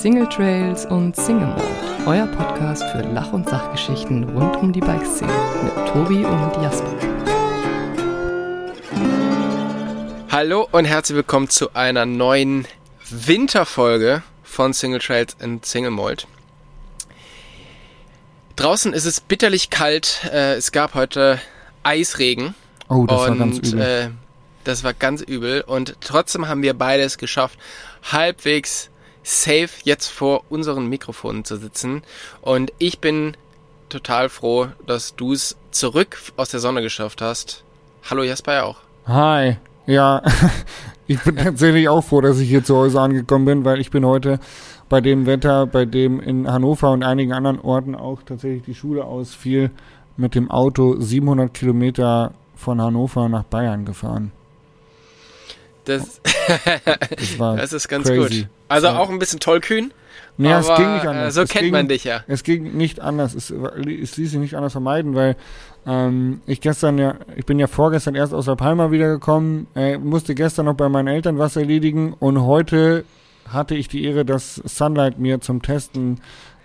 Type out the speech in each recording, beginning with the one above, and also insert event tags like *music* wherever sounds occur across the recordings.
Single Trails und Single Mode, euer Podcast für Lach- und Sachgeschichten rund um die Bikeszene mit Tobi und Jasper. Hallo und herzlich willkommen zu einer neuen Winterfolge von Single Trails and Single Mold. Draußen ist es bitterlich kalt. Äh, es gab heute Eisregen. Oh, das und, war ganz übel. Äh, das war ganz übel. Und trotzdem haben wir beides geschafft, halbwegs safe jetzt vor unseren Mikrofonen zu sitzen. Und ich bin total froh, dass du es zurück aus der Sonne geschafft hast. Hallo Jasper ja auch. Hi. Ja, *laughs* ich bin tatsächlich auch froh, dass ich hier zu Hause angekommen bin, weil ich bin heute bei dem Wetter, bei dem in Hannover und einigen anderen Orten auch tatsächlich die Schule ausfiel, mit dem Auto 700 Kilometer von Hannover nach Bayern gefahren. Das, Das, war *laughs* das ist ganz crazy. gut. Also Ja. auch ein bisschen tollkühn. Es aber, ging nicht anders. äh, So Es kennt ging, man dich ja. Es ging nicht anders. Es, es ließ sich nicht anders vermeiden, weil ähm, ich gestern ja, ich bin ja vorgestern erst aus der Palma wiedergekommen, äh, musste gestern noch bei meinen Eltern was erledigen und heute hatte ich die Ehre, dass Sunlight mir zum Testen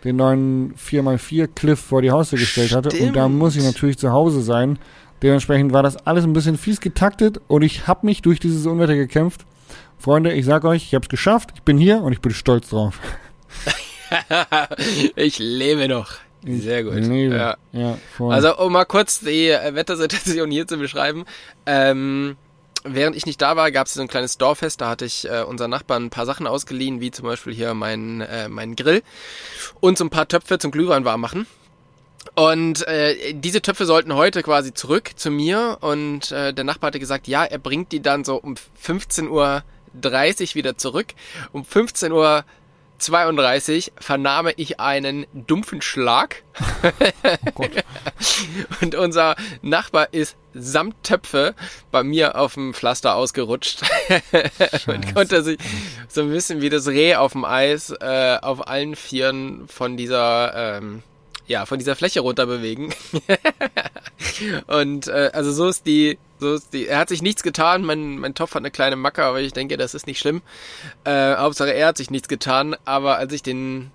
den neuen 4x4 Cliff vor die Haustür gestellt hatte. Und da Stimmt. muss ich natürlich zu Hause sein. Dementsprechend war das alles ein bisschen fies getaktet und ich habe mich durch dieses Unwetter gekämpft. Freunde, ich sag euch, ich habe es geschafft, ich bin hier und ich bin stolz drauf. *laughs* ich lebe noch. Sehr gut. Lebe. Ja. Ja. Also um mal kurz die äh, Wettersituation hier zu beschreiben. Ähm, während ich nicht da war, gab es so ein kleines Dorffest. Da hatte ich äh, unseren Nachbarn ein paar Sachen ausgeliehen, wie zum Beispiel hier mein, äh, mein Grill und so ein paar Töpfe zum Glühwein warm machen. Und äh, diese Töpfe sollten heute quasi zurück zu mir und äh, der Nachbar hatte gesagt, ja, er bringt die dann so um 15.30 Uhr wieder zurück. Um 15.32 Uhr 32 vernahm ich einen dumpfen Schlag. Oh *laughs* und unser Nachbar ist samt Töpfe bei mir auf dem Pflaster ausgerutscht. *laughs* Und konnte sich so ein bisschen wie das Reh auf dem Eis äh, auf allen Vieren von dieser ähm, ja von dieser Fläche runter bewegen. *laughs* Und äh, also so ist die so die er hat sich nichts getan mein mein Topf hat eine kleine Macke aber ich denke das ist nicht schlimm äh, Hauptsache er hat sich nichts getan aber als ich den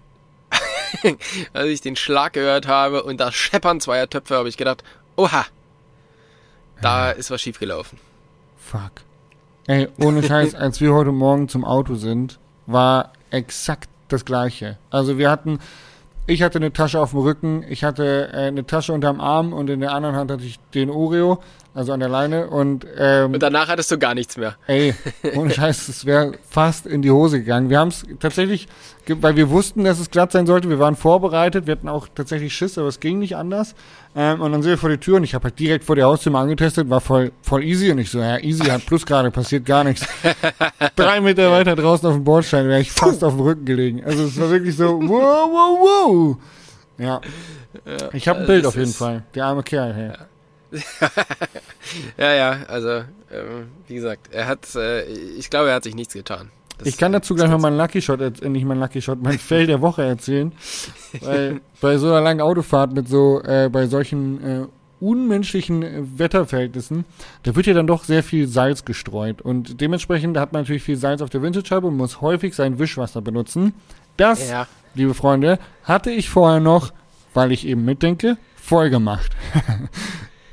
*laughs* als ich den Schlag gehört habe und das Scheppern zweier Töpfe, habe ich gedacht, oha, da ist was schiefgelaufen. Fuck. Ey, ohne Scheiß, als wir heute Morgen zum Auto sind, war exakt das gleiche. Also wir hatten, ich hatte eine Tasche auf dem Rücken, ich hatte äh, eine Tasche unterm Arm und in der anderen Hand hatte ich den Oreo, also an der Leine und ähm, Und danach hattest du gar nichts mehr. Ey, ohne *laughs* Scheiß, es wäre fast in die Hose gegangen. Wir haben es tatsächlich, weil wir wussten, dass es glatt sein sollte, wir waren vorbereitet, wir hatten auch tatsächlich Schiss, aber es ging nicht anders. Ähm, und dann sind wir vor die Tür und ich habe halt direkt vor die Haustür mal angetestet, war voll, voll easy und ich so, ja, easy hat plus gerade, passiert gar nichts. *laughs* Drei Meter weiter draußen auf dem Bordstein wäre ich fast auf dem Rücken gelegen. Also es war wirklich so, *laughs* wow, wow, wow. Ja. Ich habe ein Bild auf jeden Fall. Der arme Kerl, hey. Ja, ja, also, ähm, wie gesagt, er hat, äh, ich glaube, er hat sich nichts getan. Das- Ich kann dazu gleich mal meinen Lucky Shot, äh, nicht meinen Lucky Shot, mein Fail der Woche erzählen. *laughs* Weil bei so einer langen Autofahrt mit so, äh, bei solchen äh, unmenschlichen äh, Wetterverhältnissen, da wird ja dann doch sehr viel Salz gestreut. Und dementsprechend hat man natürlich viel Salz auf der Windschutzscheibe und muss häufig sein Wischwasser benutzen. Das, Ja, liebe Freunde, hatte ich vorher noch, weil ich eben mitdenke, voll gemacht. *laughs*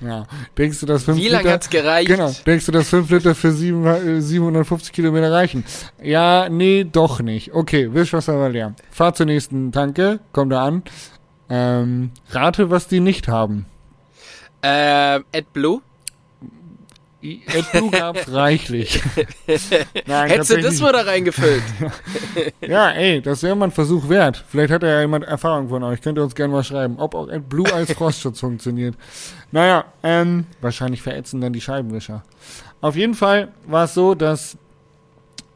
ja. Denkst du, dass fünf wie lange Liter- hat's gereicht? Genau. Denkst du, dass 5 Liter für sieben, äh, 750 Kilometer reichen? Ja, nee, doch nicht. Okay, Wischwasser war leer. Fahr zur nächsten Tanke, komm da an. Ähm, rate, was die nicht haben. Ähm, AdBlue? AdBlue gab's *laughs* reichlich. *laughs* Nein, Hättest du das mal da reingefüllt? *laughs* Ja, ey, das wäre mal ein Versuch wert. Vielleicht hat ja jemand Erfahrung von euch. Könnt ihr uns gerne mal schreiben, ob auch AdBlue als Frostschutz funktioniert. Naja, ähm, wahrscheinlich verätzen dann die Scheibenwischer. Auf jeden Fall war es so, dass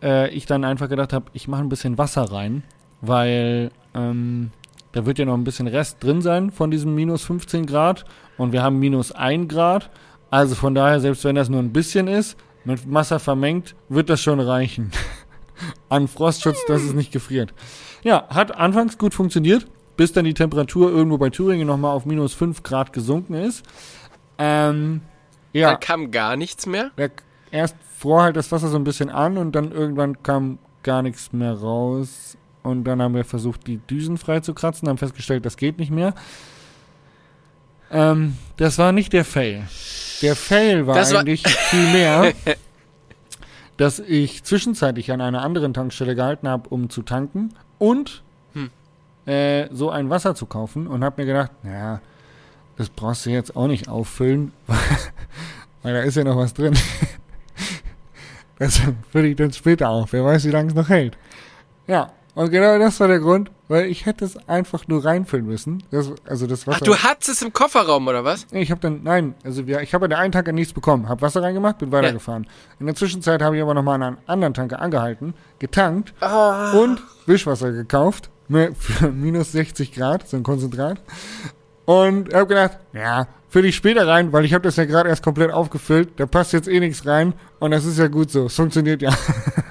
äh, ich dann einfach gedacht habe, ich mache ein bisschen Wasser rein, weil ähm, da wird ja noch ein bisschen Rest drin sein von diesem minus 15 Grad und wir haben minus 1 Grad. Also von daher, selbst wenn das nur ein bisschen ist, mit Wasser vermengt, wird das schon reichen. *laughs* An Frostschutz, dass es nicht gefriert. Ja, hat anfangs gut funktioniert, bis dann die Temperatur irgendwo bei Thüringen nochmal auf minus 5 Grad gesunken ist. Ähm, ja, Dann kam gar nichts mehr. erst fror halt das Wasser so ein bisschen an und dann irgendwann kam gar nichts mehr raus. Und dann haben wir versucht, die Düsen freizukratzen, haben festgestellt, das geht nicht mehr. Ähm, das war nicht der Fail. Der Fail war Das war- eigentlich viel mehr, *laughs* dass ich zwischenzeitlich an einer anderen Tankstelle gehalten habe, um zu tanken und Hm. äh, so ein Wasser zu kaufen und habe mir gedacht, naja, das brauchst du jetzt auch nicht auffüllen, weil, *laughs* weil da ist ja noch was drin. *laughs* Das fülle ich dann später auf. Wer weiß, wie lange es noch hält. Ja, und genau das war der Grund, weil ich hätte es einfach nur reinfüllen müssen. Das, also das Wasser. Ach, du hattest es im Kofferraum, oder was? Ich habe dann, nein, also wir, ich habe an der einen Tanke nichts bekommen, habe Wasser reingemacht, bin weitergefahren. In der Zwischenzeit habe ich aber nochmal an einer anderen Tanke angehalten, getankt und Wischwasser gekauft für minus 60 Grad, so ein Konzentrat. Und habe gedacht, ja, fülle ich später rein, weil ich habe das ja gerade erst komplett aufgefüllt, da passt jetzt eh nichts rein und das ist ja gut so, es funktioniert ja. *laughs*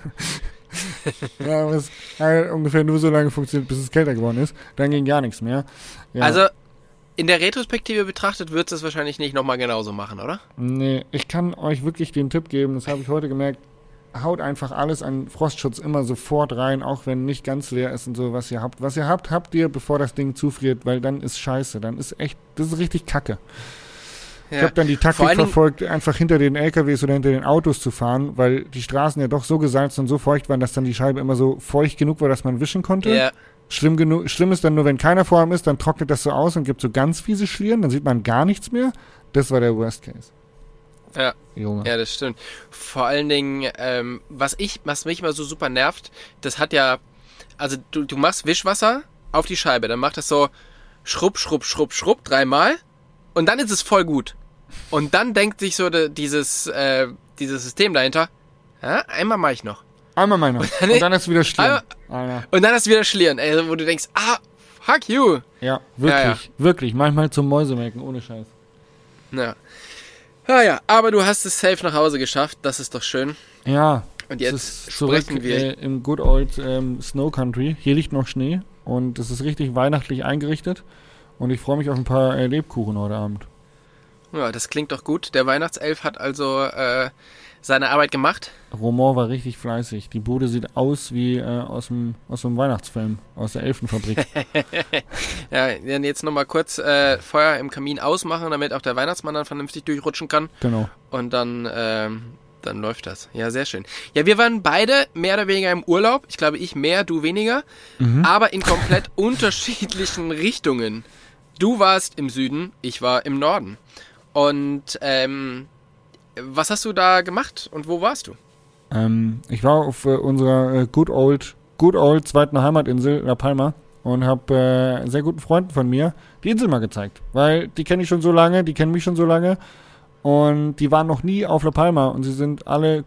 *laughs* ja, aber es hat ungefähr nur so lange funktioniert, bis es kälter geworden ist. Dann ging gar nichts mehr. Ja. Also, in der Retrospektive betrachtet du es wahrscheinlich nicht nochmal genauso machen, oder? Nee, ich kann euch wirklich den Tipp geben, das habe ich heute gemerkt. Haut einfach alles an Frostschutz immer sofort rein, auch wenn nicht ganz leer ist und so, was ihr habt. Was ihr habt, habt ihr, bevor das Ding zufriert, weil dann ist scheiße. Dann ist echt, das ist richtig kacke. Ich habe dann die Taktik verfolgt, einfach hinter den LKWs oder hinter den Autos zu fahren, weil die Straßen ja doch so gesalzen und so feucht waren, dass dann die Scheibe immer so feucht genug war, dass man wischen konnte. Ja, Schlimm, genug, schlimm ist dann nur, wenn keiner vor ihm ist, dann trocknet das so aus und gibt so ganz fiese Schlieren, dann sieht man gar nichts mehr. Das war der Worst Case. Ja. Junge. ja, das stimmt. Vor allen Dingen, ähm, was ich, was mich immer so super nervt, das hat ja, also du, du machst Wischwasser auf die Scheibe, dann macht das so schrupp, schrupp, schrupp, schrupp dreimal und dann ist es voll gut. Und dann denkt sich so de, dieses, äh, dieses System dahinter, ja, einmal mache ich noch. Einmal meiner. Nee. Und dann ist wieder schlimm. Einmal-. Und dann ist wieder Schlieren, ey, wo du denkst, ah, fuck you. Ja, wirklich, Ja, ja. wirklich. Manchmal zum Mäusemelken, ohne Scheiß. Ja. Ja, ja, aber du hast es safe nach Hause geschafft, das ist doch schön. Ja, Und es jetzt ist zurück sprechen wir. äh, im Good Old ähm, Snow Country. Hier liegt noch Schnee und es ist richtig weihnachtlich eingerichtet. Und ich freue mich auf ein paar äh, Lebkuchen heute Abend. Ja, das klingt doch gut. Der Weihnachtself hat also äh, seine Arbeit gemacht. Roman war richtig fleißig. Die Bude sieht aus wie äh, aus dem aus dem Weihnachtsfilm, aus der Elfenfabrik. *laughs* Ja, dann jetzt nochmal kurz äh, Feuer im Kamin ausmachen, damit auch der Weihnachtsmann dann vernünftig durchrutschen kann. genau. Und dann, ähm, dann läuft das. Ja, sehr schön. Ja, wir waren beide mehr oder weniger im Urlaub. Ich glaube, ich mehr, du weniger. Aber in komplett *laughs* unterschiedlichen Richtungen. Du warst im Süden, ich war im Norden. Und ähm, was hast du da gemacht und wo warst du? Ähm, ich war auf äh, unserer äh, Good Old Good Old zweiten Heimatinsel La Palma und habe äh, sehr guten Freunden von mir die Insel mal gezeigt, weil die kenne ich schon so lange, die kennen mich schon so lange. Und die waren noch nie auf La Palma. Und sie sind alle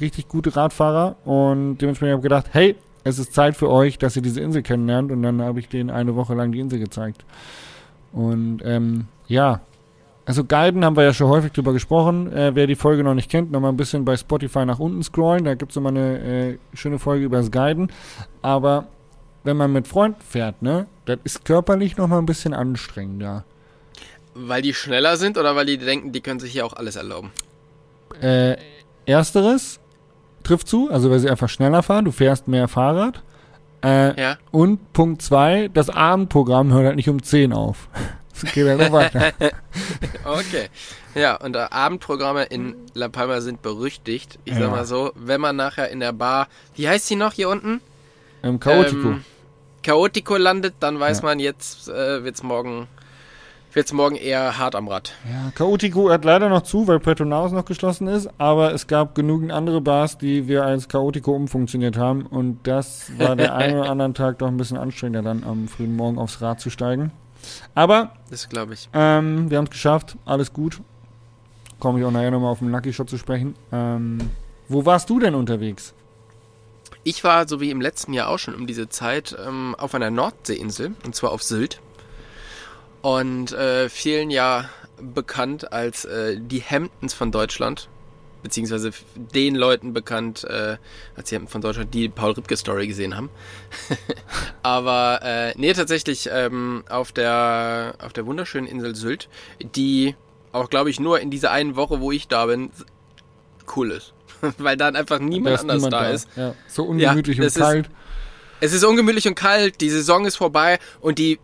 richtig gute Radfahrer. Und dementsprechend habe ich gedacht, hey, es ist Zeit für euch, dass ihr diese Insel kennenlernt. Und dann habe ich denen eine Woche lang die Insel gezeigt. Und ähm, ja, also Guiden haben wir ja schon häufig drüber gesprochen. Äh, wer die Folge noch nicht kennt, nochmal ein bisschen bei Spotify nach unten scrollen. Da gibt es nochmal eine äh, schöne Folge über das Guiden. Aber wenn man mit Freunden fährt, ne, das ist körperlich nochmal ein bisschen anstrengender. Weil die schneller sind oder weil die denken, die können sich hier auch alles erlauben? Äh, ersteres trifft zu, also weil sie einfach schneller fahren, du fährst mehr Fahrrad. Äh, Ja. Und Punkt zwei, das Abendprogramm hört halt nicht um 10 auf. Es geht halt noch weiter. *laughs* Okay. Ja, und äh, Abendprogramme in La Palma sind berüchtigt. Ich Ja. sag mal so, wenn man nachher in der Bar, wie heißt sie noch hier unten? Im Chaotico. Ähm, Chaotico landet, dann weiß Ja. man, jetzt äh, wird's morgen wird's morgen eher hart am Rad. Ja, Chaotico hat leider noch zu, weil Petronaus noch geschlossen ist, aber es gab genügend andere Bars, die wir als Chaotico umfunktioniert haben und das war der *laughs* eine oder anderen Tag doch ein bisschen anstrengender, dann am frühen Morgen aufs Rad zu steigen. Aber Das glaube ich. ähm, wir haben es geschafft, alles gut. Komme ich auch nachher nochmal auf den Lucky Shot zu sprechen. Ähm, wo warst du denn unterwegs? Ich war, so wie im letzten Jahr auch schon um diese Zeit, ähm, auf einer Nordseeinsel, und zwar auf Sylt. Und äh, vielen ja bekannt als äh, die Hamptons von Deutschland. Beziehungsweise den Leuten bekannt äh, als die Hamptons von Deutschland, die Paul Ripke Story gesehen haben. *laughs* Aber äh, nee, tatsächlich ähm, auf der auf der wunderschönen Insel Sylt, die auch, glaube ich, nur in dieser einen Woche, wo ich da bin, cool ist. *laughs* Weil dann einfach niemand Da anders niemand da ist. Ja, so ungemütlich Ja, und das ist- kalt. Es ist ungemütlich und kalt, die Saison ist vorbei und die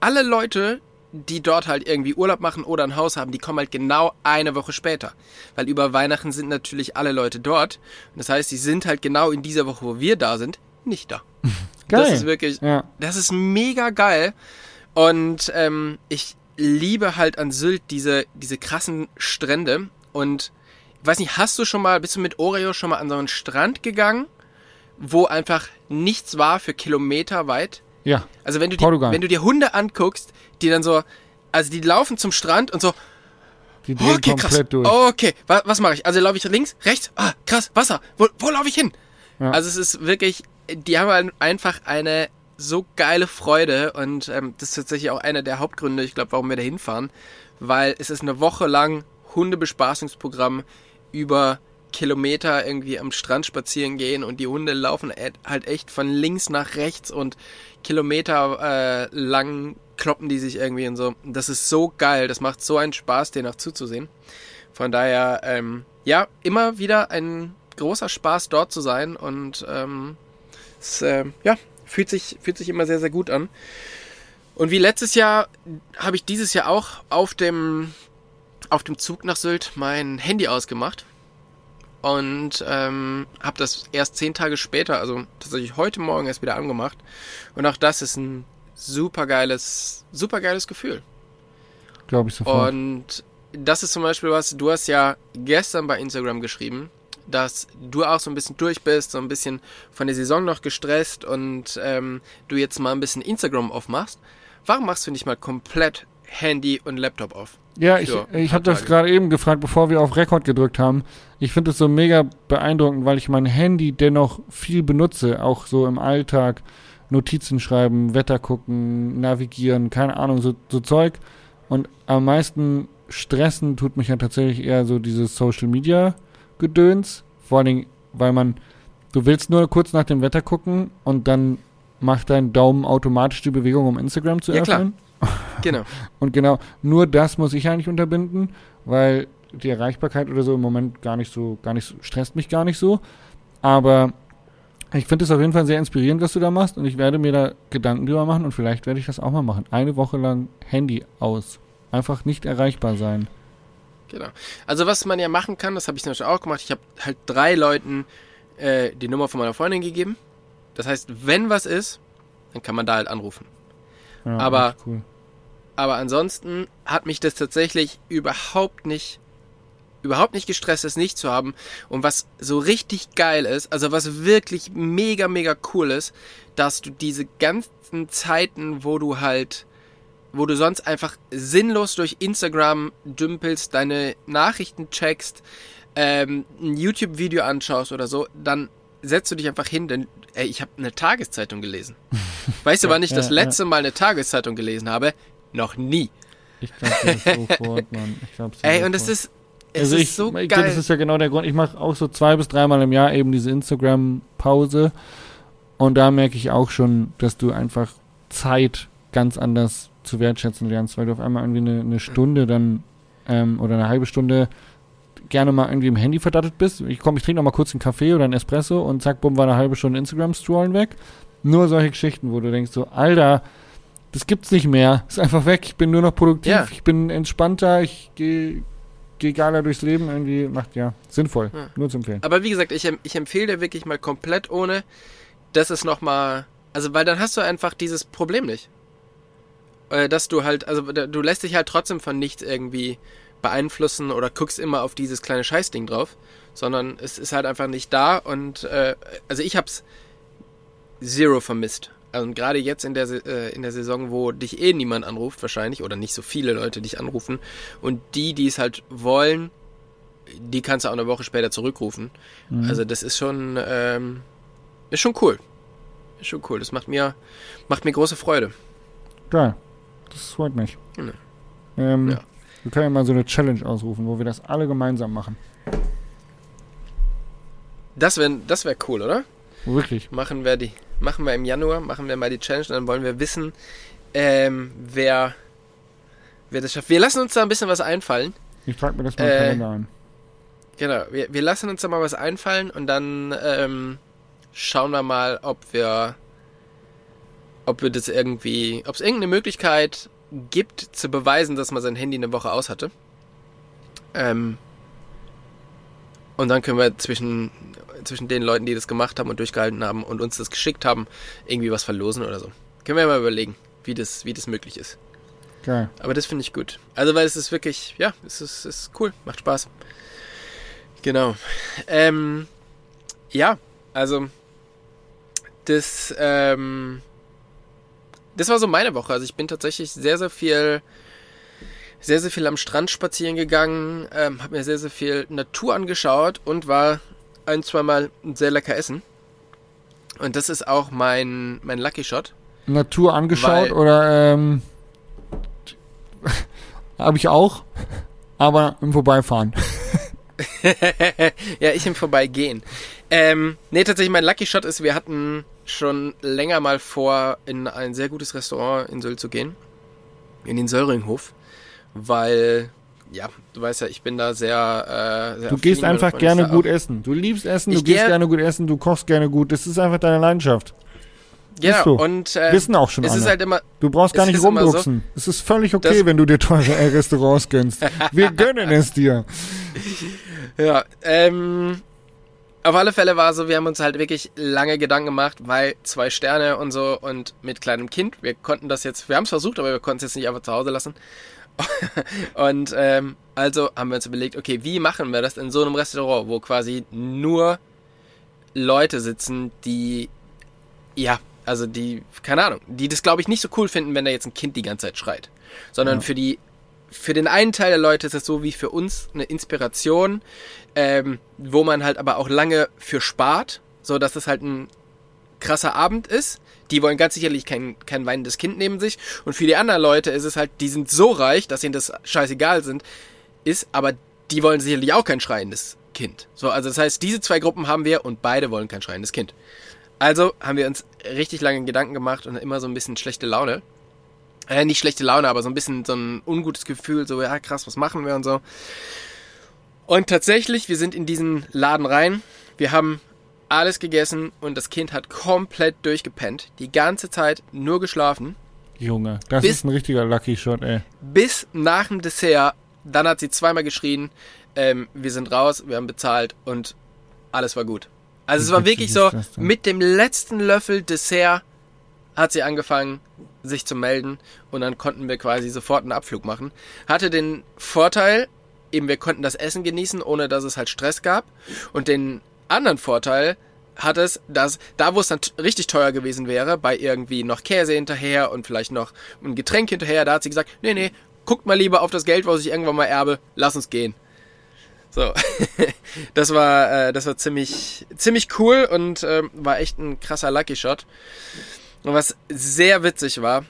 alle Leute, die dort halt irgendwie Urlaub machen oder ein Haus haben, die kommen halt genau eine Woche später. Weil über Weihnachten sind natürlich alle Leute dort. Das heißt, sie sind halt genau in dieser Woche, wo wir da sind, nicht da. *laughs* Geil. Das ist wirklich, Ja. das ist mega geil. Und ähm, ich liebe halt an Sylt diese, diese krassen Strände. Und ich weiß nicht, hast du schon mal, bist du mit Oreo schon mal an so einen Strand gegangen, wo einfach nichts war für Kilometer weit? Ja. Also wenn du, die, Portugal. wenn du dir Hunde anguckst, die dann so, also die laufen zum Strand und so, Die drehen okay, komplett krass. durch. Okay, was, was mache ich? Also laufe ich links, rechts? Ah, krass, Wasser. Wo, wo laufe ich hin? Ja. Also es ist wirklich, die haben einfach eine so geile Freude und ähm, das ist tatsächlich auch einer der Hauptgründe, ich glaube, warum wir da hinfahren, weil es ist eine Woche lang Hundebespaßungsprogramm über Kilometer irgendwie am Strand spazieren gehen und die Hunde laufen halt echt von links nach rechts und Kilometer äh, lang kloppen die sich irgendwie und so. Das ist so geil, das macht so einen Spaß, denen auch zuzusehen. Von daher, ähm, ja, immer wieder ein großer Spaß dort zu sein und ähm, es, äh, ja, fühlt sich, fühlt sich immer sehr, sehr gut an. Und wie letztes Jahr habe ich dieses Jahr auch auf dem, auf dem Zug nach Sylt mein Handy ausgemacht und ähm, habe das erst zehn Tage später, also tatsächlich heute Morgen erst wieder angemacht. Und auch das ist ein super geiles, super geiles Gefühl. Glaube ich sofort. Und das ist zum Beispiel was, du hast ja gestern bei Instagram geschrieben, dass du auch so ein bisschen durch bist, so ein bisschen von der Saison noch gestresst und ähm, du jetzt mal ein bisschen Instagram aufmachst. Warum machst du nicht mal komplett Handy und Laptop auf? Ja, ich, ich habe das gerade eben gefragt, bevor wir auf Rekord gedrückt haben. Ich finde es so mega beeindruckend, weil ich mein Handy dennoch viel benutze, auch so im Alltag. Notizen schreiben, Wetter gucken, navigieren, keine Ahnung, so, so Zeug. Und am meisten stressen tut mich ja tatsächlich eher so dieses Social Media Gedöns. Vor allen Dingen, weil man, du willst nur kurz nach dem Wetter gucken und dann macht dein Daumen automatisch die Bewegung, um Instagram zu Ja, klar. Genau. *laughs* Und genau, nur das muss ich eigentlich unterbinden, weil die Erreichbarkeit oder so im Moment gar nicht so, gar nicht so, stresst mich gar nicht so. Aber ich finde es auf jeden Fall sehr inspirierend, was du da machst und ich werde mir da Gedanken drüber machen und vielleicht werde ich das auch mal machen. Eine Woche lang Handy aus. Einfach nicht erreichbar sein. Genau. Also was man ja machen kann, das habe ich zum Beispiel auch gemacht. Ich habe halt drei Leuten äh, die Nummer von meiner Freundin gegeben. Das heißt, wenn was ist, dann kann man da halt anrufen. Ja, Aber- cool. Aber ansonsten hat mich das tatsächlich überhaupt nicht, überhaupt nicht gestresst, es nicht zu haben. Und was so richtig geil ist, also was wirklich mega, mega cool ist, dass du diese ganzen Zeiten, wo du halt, wo du sonst einfach sinnlos durch Instagram dümpelst, deine Nachrichten checkst, ähm, ein YouTube-Video anschaust oder so, dann setzt du dich einfach hin, denn ey, ich habe eine Tageszeitung gelesen. *laughs* Weißt du, wann ich das letzte Mal eine Tageszeitung gelesen habe? Noch nie. Ich glaube sofort, Mann. Ich glaub's dir Ey, und es sofort. ist, es also ist ich, so ich geil. das ist ja genau der Grund. Ich mache auch so zwei bis dreimal im Jahr eben diese Instagram-Pause. Und da merke ich auch schon, dass du einfach Zeit ganz anders zu wertschätzen lernst, weil du auf einmal irgendwie eine, eine Stunde dann ähm, oder eine halbe Stunde gerne mal irgendwie im Handy verdattet bist. Ich komme, ich trinke noch mal kurz einen Kaffee oder einen Espresso und zack, bumm, war eine halbe Stunde Instagram-Scrollen weg. Nur solche Geschichten, wo du denkst so, Alter, das gibt's nicht mehr. Ist einfach weg. Ich bin nur noch produktiv. Ja. Ich bin entspannter. Ich gehe geh geiler durchs Leben. Irgendwie macht ja sinnvoll. Ja. Nur zu empfehlen. Aber wie gesagt, ich, ich empfehle dir wirklich mal komplett ohne, dass es nochmal, also weil dann hast du einfach dieses Problem nicht. Äh, Dass du halt, also du lässt dich halt trotzdem von nichts irgendwie beeinflussen oder guckst immer auf dieses kleine Scheißding drauf, sondern es ist halt einfach nicht da und äh, also ich hab's zero vermisst. Also und gerade jetzt in der, äh, in der Saison, wo dich eh niemand anruft wahrscheinlich oder nicht so viele Leute dich anrufen und die, die es halt wollen, die kannst du auch eine Woche später zurückrufen. Mhm. Also das ist schon, ähm, ist schon cool. Ist schon cool. Das macht mir, macht mir große Freude. Geil. Das freut mich. Ja. Ähm, Ja. Wir können ja mal so eine Challenge ausrufen, wo wir das alle gemeinsam machen. Das wäre das wär cool, oder? Wirklich. Machen wir die, machen wir im Januar, machen wir mal die Challenge, dann wollen wir wissen, ähm, wer, wer das schafft. Wir lassen uns da ein bisschen was einfallen. Ich trage mir das mal im Äh, Kalender ein. Genau, wir, wir lassen uns da mal was einfallen und dann ähm, schauen wir mal, ob wir, ob wir das irgendwie, ob es irgendeine Möglichkeit gibt, zu beweisen, dass man sein Handy eine Woche aus hatte. Ähm, und dann können wir zwischen, zwischen den Leuten, die das gemacht haben und durchgehalten haben und uns das geschickt haben, irgendwie was verlosen oder so. Können wir mal überlegen, wie das, wie das möglich ist. Geil. Aber das finde ich gut. Also, weil es ist wirklich, ja, es ist, es ist cool, macht Spaß. Genau. Ähm, ja, also, das, ähm, das war so meine Woche. Also, ich bin tatsächlich sehr, sehr viel, sehr, sehr viel am Strand spazieren gegangen, ähm, habe mir sehr, sehr viel Natur angeschaut und war ein, zweimal sehr lecker essen. Und das ist auch mein, mein Lucky Shot. Natur angeschaut Weil- oder ähm, *laughs* habe ich auch, aber im Vorbeifahren. *laughs* ja, ich im Vorbeigehen. Ähm, nee, tatsächlich, mein Lucky Shot ist, wir hatten schon länger mal vor, in ein sehr gutes Restaurant in Sylt zu gehen. In den Söringhof. Weil, ja, du weißt ja, ich bin da sehr. Äh, sehr Du gehst einfach gerne ist gut essen. Du liebst Essen, du Ich gehst geh- gerne gut essen, du kochst gerne gut. Das ist einfach deine Leidenschaft. Ist so. und äh, Wissen auch schon es ist alle. halt immer. Du brauchst gar nicht ist immer so- rumdrucksen. Es ist völlig okay, Das- wenn du dir teure *laughs* Restaurants gönnst. Wir *laughs* gönnen es dir. Ja, ähm. Auf alle Fälle war so, wir haben uns halt wirklich lange Gedanken gemacht, weil zwei Sterne und so und mit kleinem Kind. Wir konnten das jetzt, wir haben es versucht, aber wir konnten es jetzt nicht einfach zu Hause lassen. *laughs* und ähm, also haben wir uns überlegt, okay, wie machen wir das in so einem Restaurant, wo quasi nur Leute sitzen, die, ja, also die, keine Ahnung, die das glaube ich nicht so cool finden, wenn da jetzt ein Kind die ganze Zeit schreit. Sondern Ja. für die, für den einen Teil der Leute ist es so wie für uns eine Inspiration, ähm, wo man halt aber auch lange für spart, so dass es halt ein krasser Abend ist. Die wollen ganz sicherlich kein, kein weinendes Kind neben sich. Und für die anderen Leute ist es halt, die sind so reich, dass ihnen das scheißegal sind, ist, aber die wollen sicherlich auch kein schreiendes Kind. So, also das heißt, diese zwei Gruppen haben wir und beide wollen kein schreiendes Kind. Also haben wir uns richtig lange Gedanken gemacht und immer so ein bisschen schlechte Laune. Äh, nicht schlechte Laune, aber so ein bisschen so ein ungutes Gefühl, so, ja krass, was machen wir und so. Und tatsächlich, wir sind in diesen Laden rein. Wir haben alles gegessen und das Kind hat komplett durchgepennt. Die ganze Zeit nur geschlafen. Junge, das Bis- ist ein richtiger Lucky Shot, ey. Bis nach dem Dessert. Dann hat sie zweimal geschrien. Ähm, wir sind raus, wir haben bezahlt und alles war gut. Also Wie es war wirklich so, mit dem letzten Löffel Dessert hat sie angefangen, sich zu melden und dann konnten wir quasi sofort einen Abflug machen. Hatte den Vorteil, eben wir konnten das Essen genießen, ohne dass es halt Stress gab. Und den anderen Vorteil hat es, dass da, wo es dann richtig teuer gewesen wäre, bei irgendwie noch Käse hinterher und vielleicht noch ein Getränk hinterher, da hat sie gesagt, nee, nee, guckt mal lieber auf das Geld, was ich irgendwann mal erbe, lass uns gehen. So, *laughs* das war, äh, das war ziemlich, ziemlich cool und ähm, war echt ein krasser Lucky Shot. Und was sehr witzig war,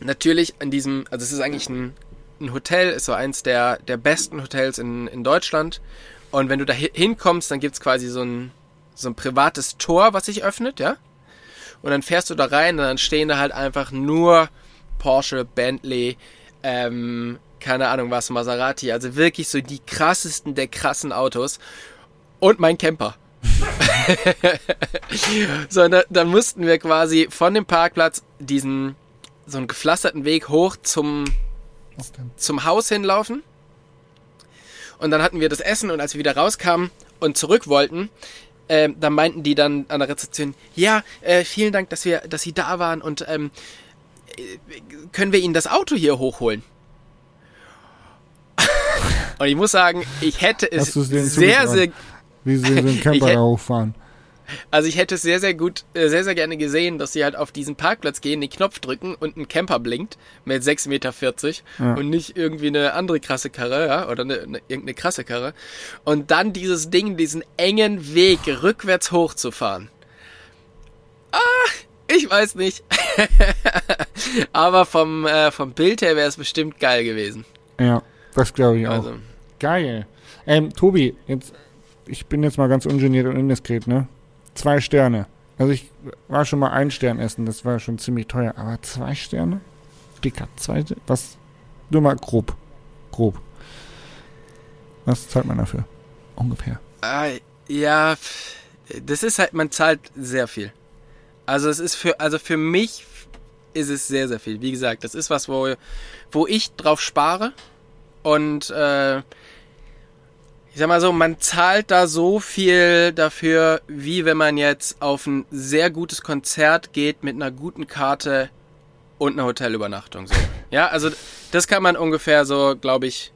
natürlich an diesem, also es ist eigentlich ein, ein Hotel, ist so eins der, der besten Hotels in, in Deutschland. Und wenn du da hi- hinkommst, dann gibt's quasi so ein, so ein privates Tor, was sich öffnet, ja. Und dann fährst du da rein und dann stehen da halt einfach nur Porsche, Bentley, ähm, keine Ahnung was, Maserati, also wirklich so die krassesten der krassen Autos. Und mein Camper. *laughs* so, und da, dann mussten wir quasi von dem Parkplatz diesen, so einen gepflasterten Weg hoch zum, denn? zum Haus hinlaufen. Und dann hatten wir das Essen und als wir wieder rauskamen und zurück wollten, ähm, dann meinten die dann an der Rezeption, ja, äh, vielen Dank, dass wir, dass Sie da waren und ähm, äh, können wir Ihnen das Auto hier hochholen? *laughs* und ich muss sagen, ich hätte es sehr, zugetraut? sehr, Wie sie den Camper *laughs* da hochfahren. Also ich hätte es sehr, sehr gut, äh, sehr, sehr gerne gesehen, dass sie halt auf diesen Parkplatz gehen, den Knopf drücken und ein Camper blinkt mit 6,40 Meter Ja. und nicht irgendwie eine andere krasse Karre, ja, oder eine, eine, irgendeine krasse Karre. Und dann dieses Ding, diesen engen Weg rückwärts hochzufahren. Ah, ich weiß nicht. *laughs* Aber vom, äh, vom Bild her wäre es bestimmt geil gewesen. Ja, das glaube ich auch. Also, Geil. Ähm, Tobi, jetzt, ich bin jetzt mal ganz ungeniert und indiskret, ne? Zwei Sterne. Also ich war schon mal ein Stern essen, das war schon ziemlich teuer, aber zwei Sterne? Dicker, zwei, was? Nur mal grob. Grob. Was zahlt man dafür? Ungefähr. Ah, ja, das ist halt, man zahlt sehr viel. Also es ist für, also für mich ist es sehr, sehr viel. Wie gesagt, das ist was, wo, wo ich drauf spare. Und äh, ich sag mal so, man zahlt da so viel dafür, wie wenn man jetzt auf ein sehr gutes Konzert geht mit einer guten Karte und einer Hotelübernachtung. So. Ja, also das kann man ungefähr so, glaube ich,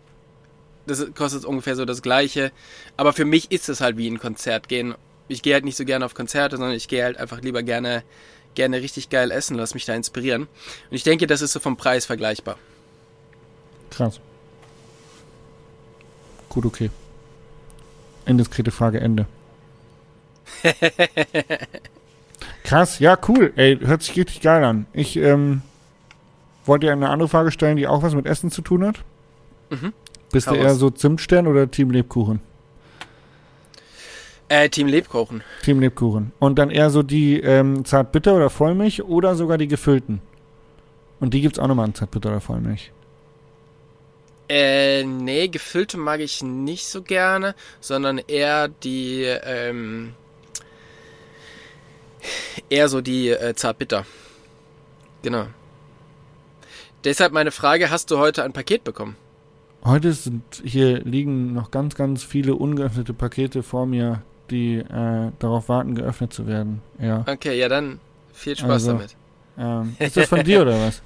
das kostet ungefähr so das Gleiche. Aber für mich ist es halt wie ein Konzert gehen. Ich gehe halt nicht so gerne auf Konzerte, sondern ich gehe halt einfach lieber gerne, gerne richtig geil essen, lass mich da inspirieren. Und ich denke, das ist so vom Preis vergleichbar. Krass. Gut, okay. Indiskrete Frage, Ende. *laughs* Krass, ja, cool. Ey, hört sich richtig geil an. Ich ähm, wollte dir eine andere Frage stellen, die auch was mit Essen zu tun hat. Mhm. Bist du Hau eher raus. so Zimtstern oder Team Lebkuchen? Äh, Team Lebkuchen. Team Lebkuchen. Und dann eher so die ähm, Zartbitter oder Vollmilch oder sogar die gefüllten. Und die gibt's auch nochmal in Zartbitter oder Vollmilch. Äh, nee, gefüllte mag ich nicht so gerne, sondern eher die, ähm, eher so die äh, Zartbitter. Genau. Deshalb meine Frage, hast du heute ein Paket bekommen? Heute sind hier liegen noch ganz, ganz viele ungeöffnete Pakete vor mir, die äh, darauf warten, geöffnet zu werden. Ja. Okay, ja dann viel Spaß Also, damit. Ähm, *laughs* ist das von dir oder was?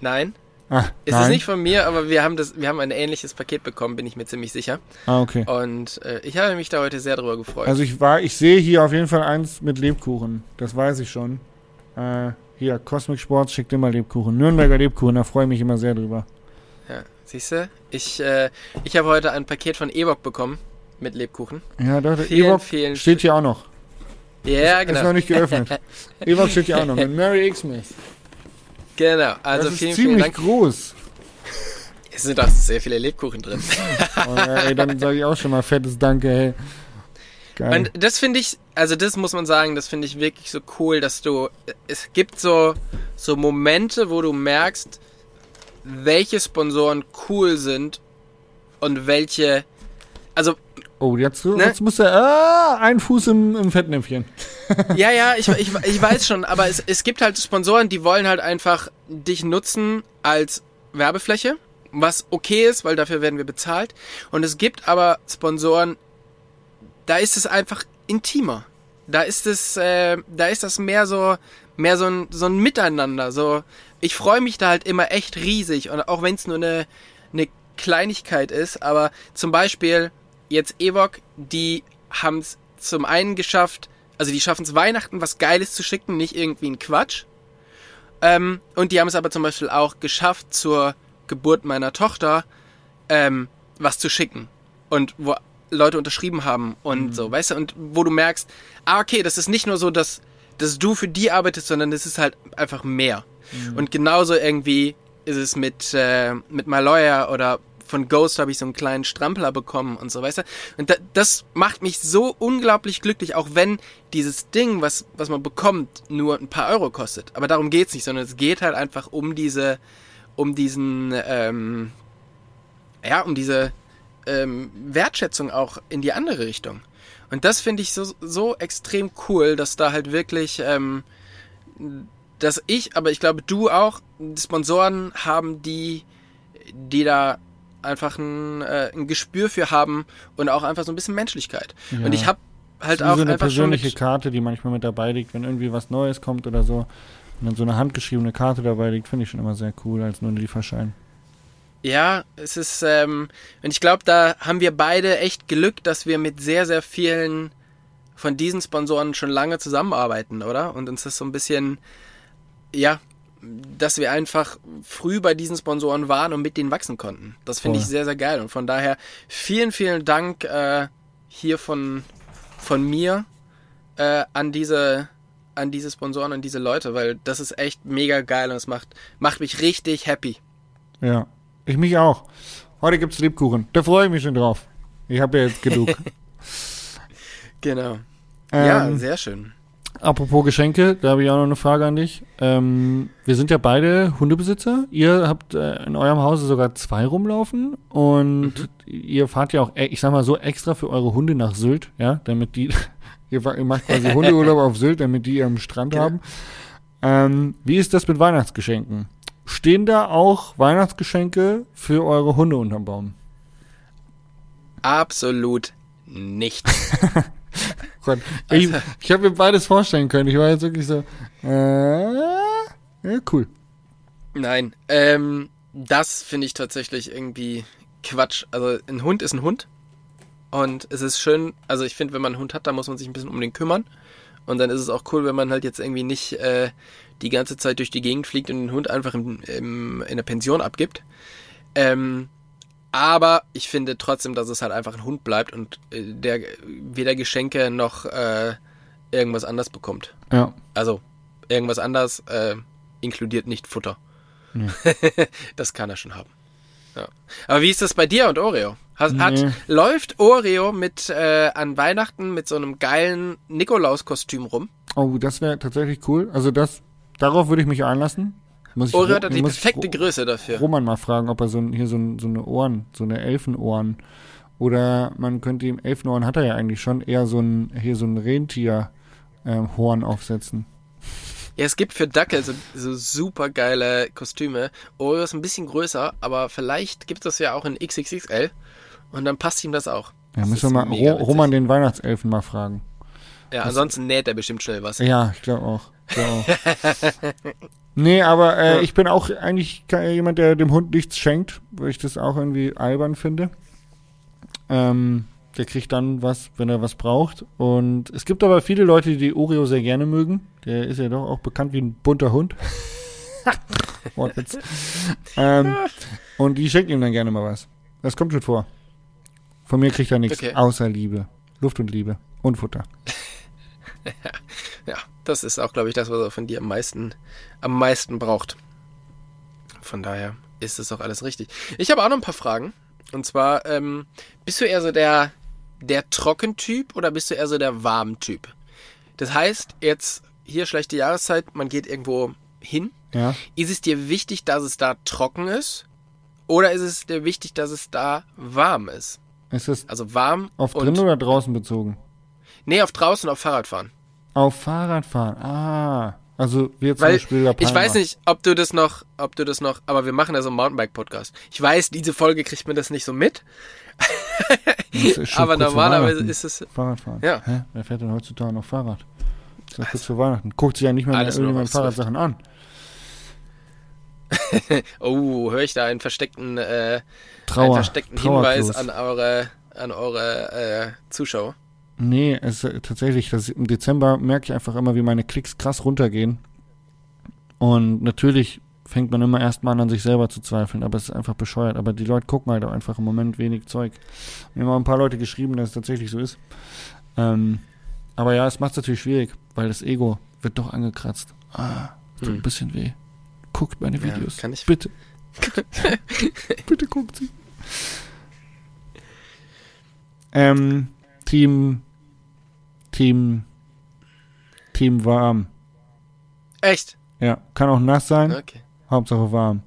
Nein, Ah, ist es nicht von mir, aber wir haben das, wir haben ein ähnliches Paket bekommen, bin ich mir ziemlich sicher. Ah, okay. Und äh, ich habe mich da heute sehr drüber gefreut. Also ich war, ich sehe hier auf jeden Fall eins mit Lebkuchen. Das weiß ich schon. Äh, hier, Cosmic Sports schickt immer Lebkuchen. Nürnberger Lebkuchen, da freue ich mich immer sehr drüber. ja, siehst du? Ich, äh, ich habe heute ein Paket von Ewok bekommen mit Lebkuchen. Ja, doch, Vielen, Ewok vielen steht hier auch noch. Ja, Ist genau. noch nicht geöffnet. *laughs* Ewok steht hier auch noch. Mit Mary X-Smith. Genau, also das ist vielen, vielen ziemlich Dank. groß. Es sind auch sehr viele Lebkuchen drin. *laughs* Oh, ey, dann sage ich auch schon mal fettes Danke, hey. Geil. Und das finde ich, also das muss man sagen, das finde ich wirklich so cool, dass du, es gibt so, so Momente, wo du merkst, welche Sponsoren cool sind und welche, also oh, jetzt, Ne? jetzt muss er, ah, ein Fuß im, im Fettnäpfchen. *laughs* Ja, ja, ich, ich, ich weiß schon, aber es, es gibt halt Sponsoren, die wollen halt einfach dich nutzen als Werbefläche, was okay ist, weil dafür werden wir bezahlt. Und es gibt aber Sponsoren, da ist es einfach intimer. Da ist es, äh, da ist das mehr so, mehr so ein, so ein Miteinander. So, ich freue mich da halt immer echt riesig und auch wenn es nur eine, eine Kleinigkeit ist, aber zum Beispiel jetzt Evok, die haben es zum einen geschafft, also die schaffen es Weihnachten was Geiles zu schicken, nicht irgendwie ein Quatsch. Ähm, und die haben es aber zum Beispiel auch geschafft, zur Geburt meiner Tochter ähm, was zu schicken. Und wo Leute unterschrieben haben und so, weißt du, und wo du merkst, ah, okay, das ist nicht nur so, dass, dass du für die arbeitest, sondern das ist halt einfach mehr. Und genauso irgendwie ist es mit, äh, mit My Lawyer oder von Ghost habe ich so einen kleinen Strampler bekommen und so, weißt du? Und da, das macht mich so unglaublich glücklich, auch wenn dieses Ding, was, was man bekommt, nur ein paar Euro kostet. Aber darum geht's nicht, sondern es geht halt einfach um diese, um diesen, ähm, ja, um diese ähm, Wertschätzung auch in die andere Richtung. Und das finde ich so, so extrem cool, dass da halt wirklich, ähm, dass ich, aber ich glaube du auch, Sponsoren haben, die, die da einfach ein, äh, ein Gespür für haben und auch einfach so ein bisschen Menschlichkeit. Ja. Und ich habe halt auch so eine einfach persönliche Karte, die manchmal mit dabei liegt, wenn irgendwie was Neues kommt oder so. Und dann so eine handgeschriebene Karte dabei liegt, finde ich schon immer sehr cool, als nur die Verschein. Ja, es ist, ähm, und ich glaube, da haben wir beide echt Glück, dass wir mit sehr, sehr vielen von diesen Sponsoren schon lange zusammenarbeiten, oder? Und uns das so ein bisschen, ja, dass wir einfach früh bei diesen Sponsoren waren und mit denen wachsen konnten. Das finde ich sehr, sehr geil. Und von daher vielen, vielen Dank äh, hier von, von mir äh, an diese an diese Sponsoren, an diese Leute, weil das ist echt mega geil und es macht, macht mich richtig happy. Ja, ich mich auch. Heute gibt's Lebkuchen. Da freue ich mich schon drauf. Ich habe ja jetzt genug. *laughs* Genau. ja, Ähm, sehr schön. Apropos Geschenke, da habe ich auch noch eine Frage an dich. Ähm, wir sind ja beide Hundebesitzer. Ihr habt äh, in eurem Hause sogar zwei rumlaufen und ihr fahrt ja auch, äh, ich sag mal so, extra für eure Hunde nach Sylt, ja, damit die, *laughs* ihr, ihr macht quasi Hundeurlaub auf Sylt, damit die ihren Strand Genau. haben. Ähm, wie ist das mit Weihnachtsgeschenken? Stehen da auch Weihnachtsgeschenke für eure Hunde unterm Baum? Absolut nicht. *laughs* *laughs* Gott, ich ich habe mir beides vorstellen können. Ich war jetzt wirklich so, äh, ja, cool. Nein, ähm, das finde ich tatsächlich irgendwie Quatsch. Also ein Hund ist ein Hund. Und es ist schön, also ich finde, wenn man einen Hund hat, dann muss man sich ein bisschen um den kümmern. Und dann ist es auch cool, wenn man halt jetzt irgendwie nicht äh, die ganze Zeit durch die Gegend fliegt und den Hund einfach im, im, in der Pension abgibt. Ähm, aber ich finde trotzdem, dass es halt einfach ein Hund bleibt und äh, der weder Geschenke noch äh, irgendwas anders bekommt. Ja. Also irgendwas anders äh, inkludiert nicht Futter. Nee. *laughs* das kann er schon haben. Ja. Aber wie ist das bei dir und Oreo? Hat, hat, Nee. läuft Oreo mit äh, an Weihnachten mit so einem geilen Nikolauskostüm rum? Oh, das wäre tatsächlich cool. Also das, darauf würde ich mich einlassen. Muss Oreo hat die perfekte Größe dafür. Roman mal fragen, ob er so hier so, so eine Ohren, so eine Elfenohren oder man könnte ihm Elfenohren hat er ja eigentlich schon eher so ein hier so ein Rentier ähm, aufsetzen. Ja, es gibt für Dackel so, so super geile Kostüme. Oreo ist ein bisschen größer, aber vielleicht gibt es ja auch in XXXL und dann passt ihm das auch. Ja, Das müssen wir mal Ro witzig. Roman den Weihnachtselfen mal fragen. Ja, ansonsten näht er bestimmt schnell was. Ja, ich glaube auch. Ich glaub auch. *laughs* nee, aber äh, Ja. ich bin auch eigentlich jemand, der dem Hund nichts schenkt, weil ich das auch irgendwie albern finde. Ähm, der kriegt dann was, wenn er was braucht. Und es gibt aber viele Leute, die die Oreo sehr gerne mögen. Der ist ja doch auch bekannt wie ein bunter Hund. *laughs* Wortwitz. ähm, und die schenken ihm dann gerne mal was. Das kommt schon vor. Von mir kriegt er nichts, Okay. außer Liebe. Luft und Liebe. Und Futter. *laughs* *laughs* Ja, das ist auch, glaube ich, das, was er von dir am meisten, am meisten braucht. Von daher ist es auch alles richtig. Ich habe auch noch ein paar Fragen. Und zwar, ähm, bist du eher so der, der Trockentyp oder bist du eher so der Warmtyp? Das heißt, jetzt hier schlechte Jahreszeit, man geht irgendwo hin. Ja. Ist es dir wichtig, dass es da trocken ist? Oder ist es dir wichtig, dass es da warm ist? Ist das Also warm auf und... drin oder draußen bezogen? Nee, auf draußen, auf Fahrradfahren. Auf Fahrradfahren. Ah. Also wir zum Weil Beispiel ich weiß nicht, ob du das noch, ob du das noch, aber wir machen ja so einen Mountainbike-Podcast. Ich weiß, diese Folge kriegt man das nicht so mit, *laughs* aber normalerweise ist es, Fahrradfahren. Ja. Hä? Wer fährt denn heutzutage noch Fahrrad? Das ist ja kurz vor Weihnachten. Guckt sich ja nicht mehr, irgendjemand. Fahrradsachen an. *laughs* oh, höre ich da einen versteckten, äh, einen Trauer. versteckten Hinweis an eure, an eure äh, Zuschauer. Nee, es ist tatsächlich, das im Dezember merke ich einfach immer, wie meine Klicks krass runtergehen. Und natürlich fängt man immer erstmal an, an sich selber zu zweifeln, aber es ist einfach bescheuert. Aber die Leute gucken halt auch einfach im Moment wenig Zeug. Mir haben auch ein paar Leute geschrieben, dass es tatsächlich so ist. Ähm, aber ja, es macht es natürlich schwierig, weil das Ego wird doch angekratzt. Ah, tut Hm. ein bisschen weh. Guckt meine Ja, Videos. kann ich- Bitte. *laughs* Bitte guckt sie. Ähm, Team, Team, Team warm. Echt? Ja, kann auch nass sein, Okay. Hauptsache warm.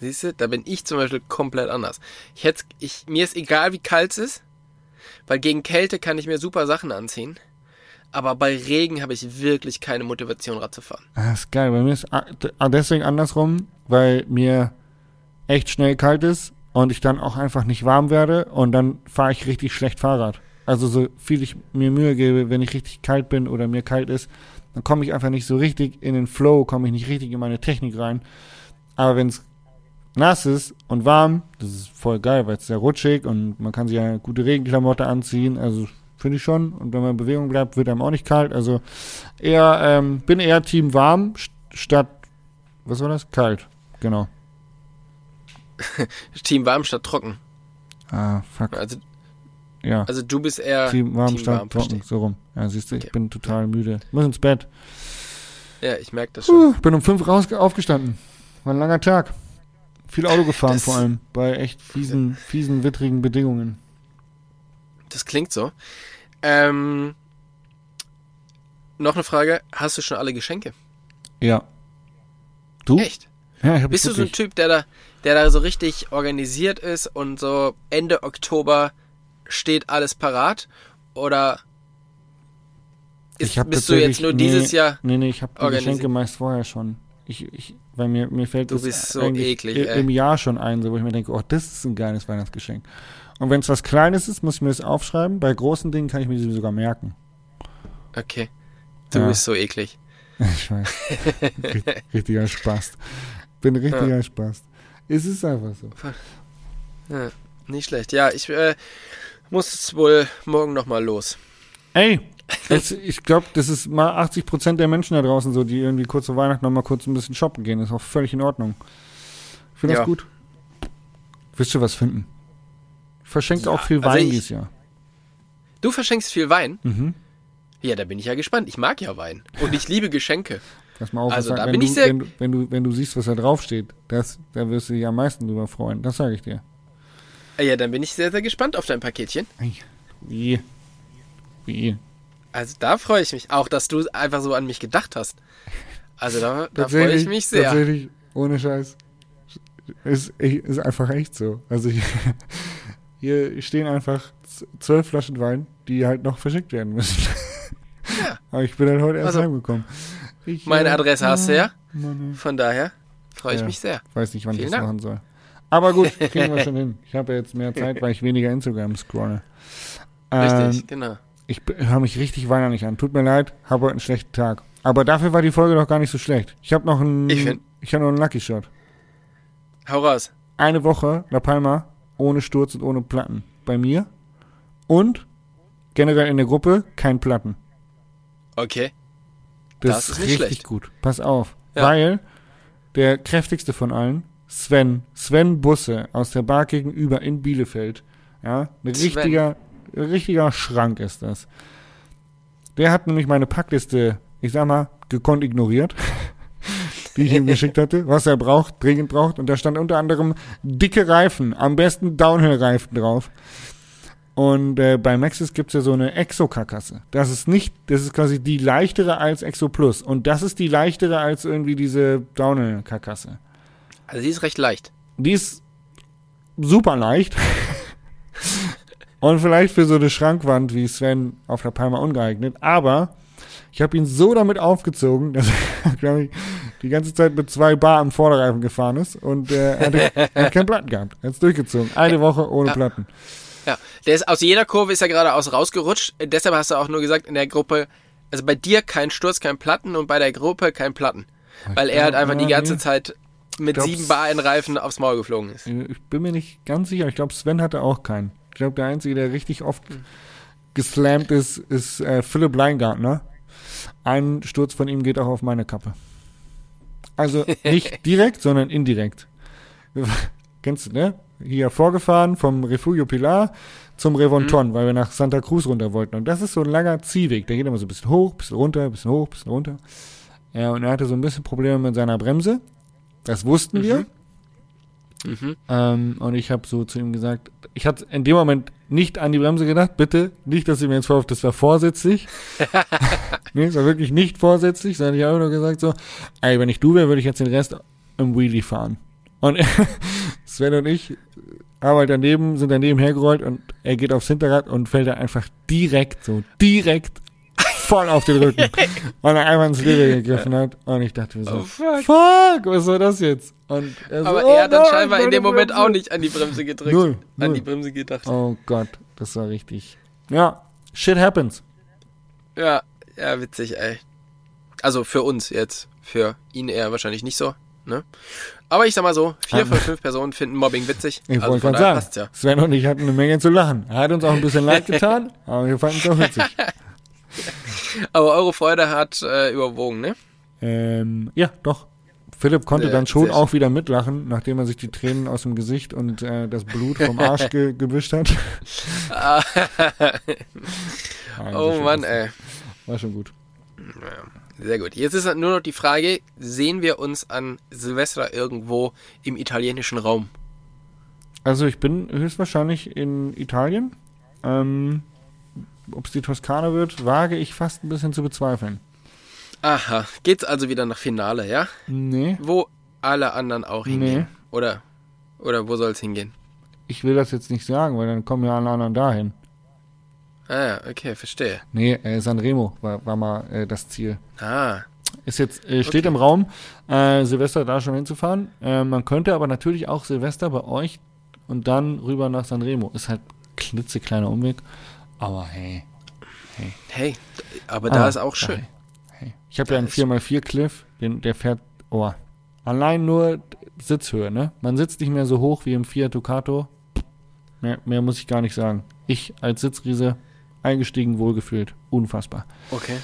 Siehst du, da bin ich zum Beispiel komplett anders. Ich hätte, ich, mir ist egal, wie kalt es ist, weil gegen Kälte kann ich mir super Sachen anziehen. Aber bei Regen habe ich wirklich keine Motivation, Rad zu fahren. Ah, ist geil. Bei mir ist deswegen andersrum, weil mir echt schnell kalt ist und ich dann auch einfach nicht warm werde und dann fahre ich richtig schlecht Fahrrad. Also so viel ich mir Mühe gebe, wenn ich richtig kalt bin oder mir kalt ist, dann komme ich einfach nicht so richtig in den Flow, komme ich nicht richtig in meine Technik rein. Aber wenn es nass ist und warm, das ist voll geil, weil es sehr rutschig und man kann sich ja gute Regenklamotte anziehen, also finde ich schon. Und wenn man in Bewegung bleibt, wird einem auch nicht kalt. Also eher, ähm, bin eher Team warm st- statt, was war das? Kalt, genau. *laughs* Team warm statt trocken. Ah, fuck, Also, ja. also du bist eher Team warm Team statt warm, trocken, verstehe. so rum. Ja, siehst du, ich Okay. bin total müde. Muss ins Bett. Ja, ich merke das schon. Puh, bin um fünf raus aufgestanden. War ein langer Tag. Viel Auto gefahren Das- vor allem. Bei echt fiesen, *laughs* fiesen, wittrigen Bedingungen. Das klingt so. Ähm, noch eine Frage. Hast du schon alle Geschenke? Ja. Du? Echt? Ja, ich hab Bist du so ein. Typ, der da, der da so richtig organisiert ist und so Ende Oktober steht alles parat? Oder Ist, bist du jetzt nur nee, dieses Jahr? Nee, nee, ich habe die. Geschenke meist vorher schon. Ich, ich, weil mir, mir fällt Du das so eklig, i- ey. im Jahr schon ein, so, wo ich mir denke, oh, das ist ein geiles Weihnachtsgeschenk. Und wenn es was Kleines ist, muss ich mir das aufschreiben. Bei großen Dingen kann ich mir die sogar merken. Okay. Du Ja. bist so eklig. *laughs* Ich weiß. Richt- *laughs* richtiger Spaß. Bin richtiger Spaß. Es ist einfach so. Ja, nicht schlecht. Ja, ich äh, muss wohl morgen nochmal los. Ey, das, ich glaube, das ist mal 80 Prozent der Menschen da draußen so, die irgendwie kurz vor Weihnachten noch mal kurz ein bisschen shoppen gehen. ist auch völlig in Ordnung. Ich finde Ja. das gut. Willst du was finden? Ich verschenke Ja, auch viel also Wein ich- dieses Jahr. Du verschenkst viel Wein? Mhm. Ja, da bin ich ja gespannt. Ich mag ja Wein. Und ich liebe Geschenke. Pass mal auf, Also was, da wenn, bin du, ich sehr- wenn, du, wenn, du, wenn du siehst, was da draufsteht, das, da wirst du dich am meisten drüber freuen. Das sage ich dir. Äh, Ja, dann bin ich sehr, sehr gespannt auf dein Paketchen. Wie? Wie? Also da freue ich mich. Auch, dass du einfach so an mich gedacht hast. Also da, da freue ich mich sehr. Tatsächlich, ohne Scheiß. Ist, ist einfach echt so. Also hier, hier stehen einfach zwölf Flaschen Wein, die halt noch verschickt werden müssen. Ja. Aber ich bin halt heute erst Also, heimgekommen. Ich, Meine äh, Adresse hast du ja. Von daher freue ich Ja. mich sehr. weiß nicht, wann ich Vielen das Dank. machen soll. Aber gut, *laughs* kriegen wir schon hin. Ich habe ja jetzt mehr Zeit, weil ich weniger Instagram scrolle. Richtig, Ähm, genau. ich höre mich richtig weinerlich an. Tut mir leid, habe heute einen schlechten Tag. Aber dafür war die Folge doch gar nicht so schlecht. Ich habe noch einen, Ich find- ich habe noch einen Lucky Shot. Hau raus. eine Woche La Palma ohne Sturz und ohne Platten. Bei mir. Und generell in der Gruppe kein Platten. Okay. Das, Das ist richtig schlecht. gut. Pass auf. Ja. Weil der kräftigste von allen, Sven, Sven Busse aus der Bar gegenüber in Bielefeld, ja, ein Sven. richtiger, ein richtiger Schrank ist das. Der hat nämlich meine Packliste, ich sag mal, gekonnt ignoriert, *laughs* die ich ihm geschickt hatte, was er braucht, dringend braucht. Und da stand unter anderem dicke Reifen, am besten Downhill-Reifen drauf. Und äh, bei Maxis gibt's ja so eine Exo-Karkasse. Das ist nicht, das ist quasi die leichtere als Exo Plus. Und das ist die leichtere als irgendwie diese Downhill-Karkasse. Also die ist recht leicht. Die ist super leicht. *laughs* Und vielleicht für so eine Schrankwand wie Sven auf der Palma ungeeignet. Aber ich habe ihn so damit aufgezogen, dass er, *laughs* glaube ich, die ganze Zeit mit zwei Bar am Vorderreifen gefahren ist. Und äh, er, er hat keinen Platten gehabt. Er hat durchgezogen. Eine Woche ohne. Platten. Ja, der ist aus jeder Kurve ist er geradeaus rausgerutscht. Äh, Deshalb hast du auch nur gesagt, in der Gruppe, also bei dir kein Sturz, kein Platten und bei der Gruppe kein Platten. Weil er halt einfach die Ja, ganze. Zeit mit glaub's- sieben Bar in Reifen aufs Maul geflogen ist. Ich bin mir nicht ganz sicher. Ich glaube, Sven hatte auch keinen. Ich glaube, der Einzige, der richtig oft geslammt ist, ist äh, Philipp Leingartner. Ein Sturz von ihm geht auch auf meine Kappe. Also nicht *laughs* direkt, sondern indirekt. *laughs* Kennst du, ne? Hier vorgefahren vom Refugio Pilar zum Revonton, weil wir nach Santa Cruz runter wollten. Und das ist so ein langer Ziehweg. Der geht immer so ein bisschen hoch, bisschen runter, bisschen hoch, bisschen runter. Ja, und er hatte so ein bisschen Probleme mit seiner Bremse. Das wussten wir. Mhm. Ähm, und ich habe so zu ihm gesagt, ich hatte in dem Moment nicht an die Bremse gedacht, bitte, nicht, dass ihr mir jetzt vorwirft, das war vorsätzlich. *laughs* *laughs* nee, es war wirklich nicht vorsätzlich, sondern ich habe nur gesagt so, ey, wenn ich du wäre, würde ich jetzt den Rest im Wheelie fahren. Und *laughs* Sven und ich haben halt daneben, sind daneben hergerollt und er geht aufs Hinterrad und fällt dann einfach direkt, so direkt voll auf den Rücken. *laughs* und er einfach ins Leder gegriffen hat. Und ich dachte mir so, Oh, fuck. fuck, was war das jetzt? Und er so, Aber oh er hat dann scheinbar in dem Moment Bremse. auch nicht an die Bremse gedrückt. Null, An null. die Bremse gedacht. Oh Gott, das war richtig. Ja, shit happens. Ja, ja, witzig, ey. Also für uns jetzt. Für ihn eher wahrscheinlich nicht so, ne? Aber ich sag mal so, vier Ähm. von fünf Personen finden Mobbing witzig. Ich also wollte gerade sagen, ja. Sven und ich hatten eine Menge zu lachen. Er hat uns auch ein bisschen leid *laughs* getan, aber wir fanden es auch witzig. *laughs* Aber eure Freude hat äh, überwogen, ne? Ähm, ja, doch. Philipp konnte Sehr- dann schon auch wieder mitlachen, nachdem er sich die Tränen aus dem Gesicht und äh, das Blut vom *laughs* Arsch ge gewischt hat. Ah, oh Mann, ey. War schon gut. Sehr gut. Jetzt ist nur noch die Frage, sehen wir uns an Silvester irgendwo im italienischen Raum? Also ich bin höchstwahrscheinlich in Italien. Ähm, Ob es die Toskana wird, wage ich fast ein bisschen zu bezweifeln. Aha, geht's also wieder nach Finale, ja? Nee, Wo alle anderen auch hingehen. Nee. Oder, oder wo soll's hingehen? ich will das jetzt nicht sagen, weil dann kommen ja alle anderen dahin. Ah okay, verstehe. Nee, äh, Sanremo war, war mal äh, das Ziel. Ah, Ist jetzt, äh, steht Okay. im Raum, äh, Silvester da schon hinzufahren. Äh, man könnte aber natürlich auch Silvester bei euch und dann rüber nach Sanremo. Ist halt klitzekleiner Umweg. Aber hey. hey, aber Ah, da ist auch schön. Hey, hey. Ich habe ja einen ist- 4x4 Cliff, den, der fährt, oh, allein nur Sitzhöhe, ne? Man sitzt nicht mehr so hoch wie im Fiat Ducato. Mehr, mehr muss ich gar nicht sagen. Ich als Sitzriese eingestiegen, wohlgefühlt. Unfassbar. Okay.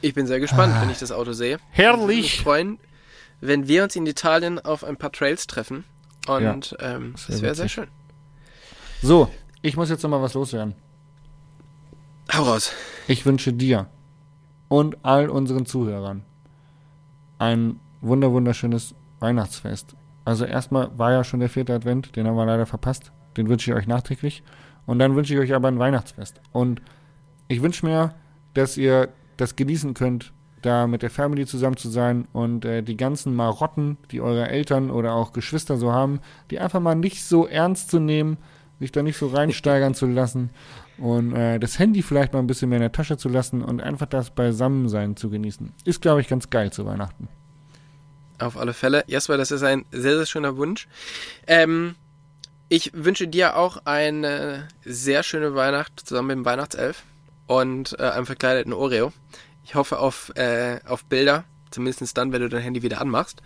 Ich bin sehr gespannt, wenn ich das Auto sehe. Ich würde mich Herrlich! freuen, wenn wir uns in Italien auf ein paar Trails treffen. Und ähm, das das wär wäre sehr schön. So, ich muss jetzt noch mal was loswerden. Hau raus. Ich wünsche dir und all unseren Zuhörern ein wunder wunderschönes Weihnachtsfest. Also erstmal war ja schon der vierte Advent, den haben wir leider verpasst. Den wünsche ich euch nachträglich. Und dann wünsche ich euch aber ein Weihnachtsfest. Und ich wünsche mir, dass ihr das genießen könnt, da mit der Family zusammen zu sein und äh, die ganzen Marotten, die eure Eltern oder auch Geschwister so haben, die einfach mal nicht so ernst zu nehmen, sich da nicht so reinsteigern zu lassen und äh, das Handy vielleicht mal ein bisschen mehr in der Tasche zu lassen und einfach das Beisammensein zu genießen. Ist, glaube ich, ganz geil zu Weihnachten. Auf alle Fälle. Jasper, das ist ein sehr, sehr schöner Wunsch. Ähm, ich wünsche dir auch eine sehr schöne Weihnacht zusammen mit dem Weihnachtself und äh, einem verkleideten Oreo. Ich hoffe auf, äh, auf Bilder, zumindest dann, wenn du dein Handy wieder anmachst.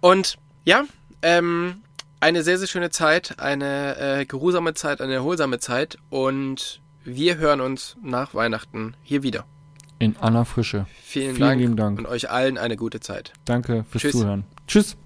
Und ja, ähm, eine sehr, sehr schöne Zeit, eine äh, geruhsame Zeit, eine erholsame Zeit und wir hören uns nach Weihnachten hier wieder. In aller Frische. Vielen, Vielen Dank lieben Dank. und euch allen eine gute Zeit. Danke fürs Tschüss. Zuhören. Tschüss.